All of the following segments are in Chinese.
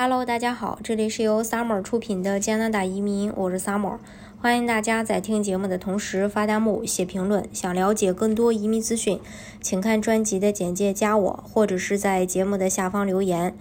Hello，大家好，这里是由 Summer 出品的加拿大移民，我是 Summer，欢迎大家在听节目的同时发弹幕、写评论。想了解更多移民资讯，请看专辑的简介加我，或者是在节目的下方留言。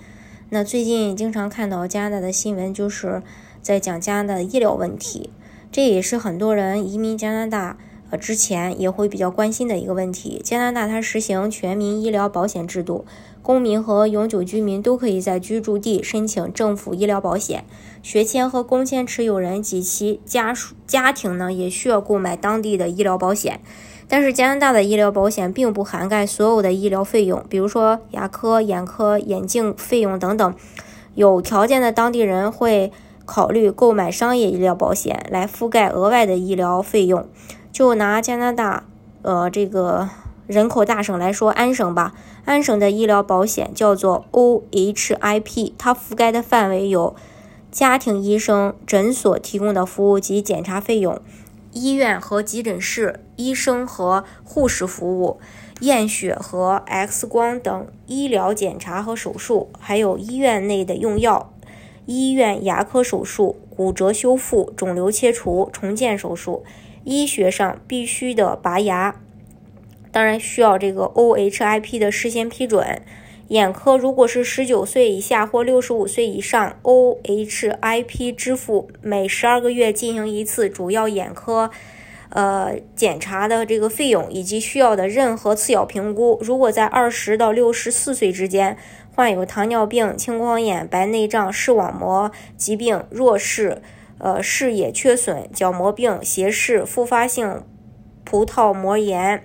那最近经常看到加拿大的新闻，就是在讲加拿大的医疗问题，这也是很多人移民加拿大呃之前也会比较关心的一个问题。加拿大它实行全民医疗保险制度。公民和永久居民都可以在居住地申请政府医疗保险，学签和工签持有人及其家属家庭呢，也需要购买当地的医疗保险。但是加拿大的医疗保险并不涵盖所有的医疗费用，比如说牙科、眼科、眼镜费用等等。有条件的当地人会考虑购买商业医疗保险来覆盖额外的医疗费用。就拿加拿大，呃，这个。人口大省来说，安省吧，安省的医疗保险叫做 OHIP，它覆盖的范围有家庭医生诊所提供的服务及检查费用，医院和急诊室医生和护士服务，验血和 X 光等医疗检查和手术，还有医院内的用药，医院牙科手术、骨折修复、肿瘤切除、重建手术，医学上必须的拔牙。当然需要这个 OHIP 的事先批准。眼科如果是十九岁以下或六十五岁以上，OHIP 支付每十二个月进行一次主要眼科呃检查的这个费用，以及需要的任何次要评估。如果在二十到六十四岁之间患有糖尿病、青光眼、白内障、视网膜疾病、弱视、呃视野缺损、角膜病、斜视、复发性葡萄膜炎。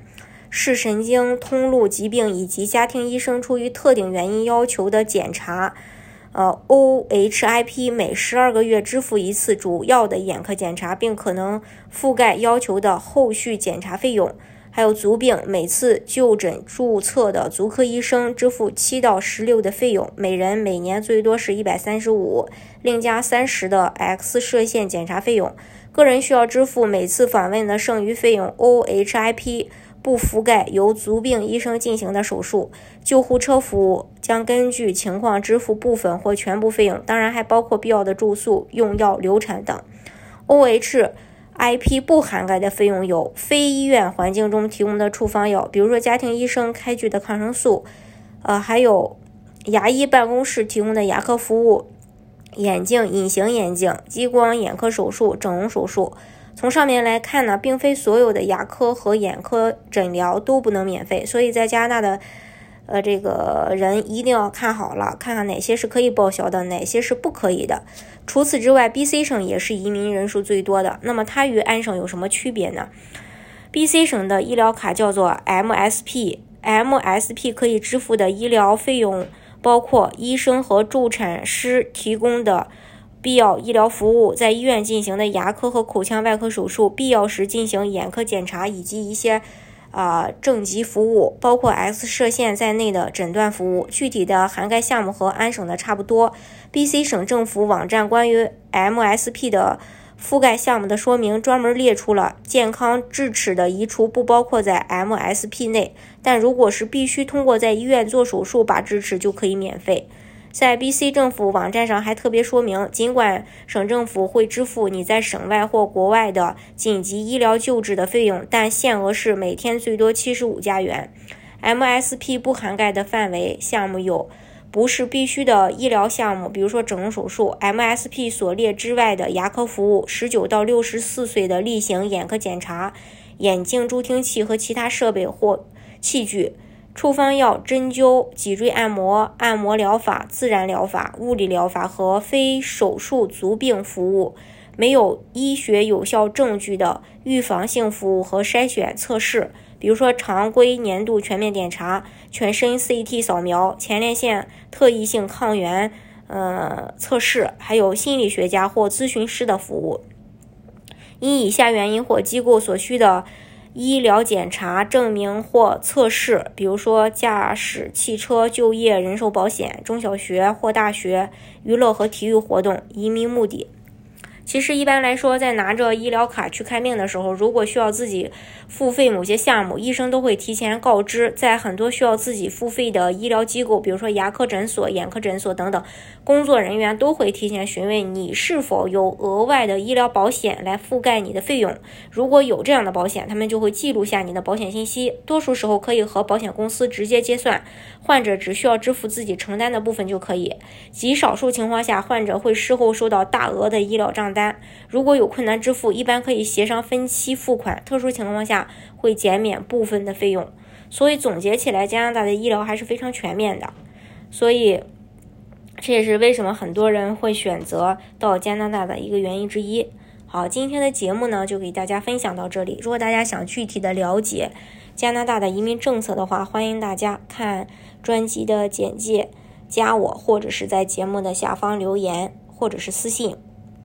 视神经通路疾病以及家庭医生出于特定原因要求的检查，呃，OHIP 每十二个月支付一次主要的眼科检查，并可能覆盖要求的后续检查费用。还有足病，每次就诊注册的足科医生支付七到十六的费用，每人每年最多是一百三十五，另加三十的 X 射线检查费用。个人需要支付每次访问的剩余费用。OHIP。不覆盖由足病医生进行的手术，救护车服务将根据情况支付部分或全部费用，当然还包括必要的住宿、用药、流产等。OHIP 不涵盖的费用有非医院环境中提供的处方药，比如说家庭医生开具的抗生素，呃，还有牙医办公室提供的牙科服务、眼镜、隐形眼镜、激光眼科手术、整容手术。从上面来看呢，并非所有的牙科和眼科诊疗都不能免费，所以在加拿大的，呃，这个人一定要看好了，看看哪些是可以报销的，哪些是不可以的。除此之外，BC 省也是移民人数最多的。那么它与安省有什么区别呢？BC 省的医疗卡叫做 MSP，MSP 可以支付的医疗费用包括医生和助产师提供的。必要医疗服务，在医院进行的牙科和口腔外科手术，必要时进行眼科检查，以及一些啊正畸服务，包括 X 射线在内的诊断服务。具体的涵盖项目和安省的差不多。BC 省政府网站关于 MSP 的覆盖项目的说明，专门列出了健康智齿的移除不包括在 MSP 内，但如果是必须通过在医院做手术拔智齿，就可以免费。在 BC 政府网站上还特别说明，尽管省政府会支付你在省外或国外的紧急医疗救治的费用，但限额是每天最多七十五加元。MSP 不涵盖的范围项目有不是必须的医疗项目，比如说整容手术；MSP 所列之外的牙科服务；十九到六十四岁的例行眼科检查；眼镜助听器和其他设备或器具。处方药、针灸、脊椎按摩、按摩疗法、自然疗法、物理疗法和非手术足病服务，没有医学有效证据的预防性服务和筛选测试，比如说常规年度全面检查、全身 CT 扫描、前列腺特异性抗原呃测试，还有心理学家或咨询师的服务。因以下原因或机构所需的。医疗检查证明或测试，比如说驾驶汽车、就业、人寿保险、中小学或大学、娱乐和体育活动、移民目的。其实一般来说，在拿着医疗卡去看病的时候，如果需要自己付费某些项目，医生都会提前告知。在很多需要自己付费的医疗机构，比如说牙科诊所、眼科诊所等等，工作人员都会提前询问你是否有额外的医疗保险来覆盖你的费用。如果有这样的保险，他们就会记录下你的保险信息。多数时候可以和保险公司直接结算，患者只需要支付自己承担的部分就可以。极少数情况下，患者会事后收到大额的医疗账单。如果有困难支付，一般可以协商分期付款，特殊情况下会减免部分的费用。所以总结起来，加拿大的医疗还是非常全面的。所以这也是为什么很多人会选择到加拿大的一个原因之一。好，今天的节目呢就给大家分享到这里。如果大家想具体的了解加拿大的移民政策的话，欢迎大家看专辑的简介，加我或者是在节目的下方留言或者是私信。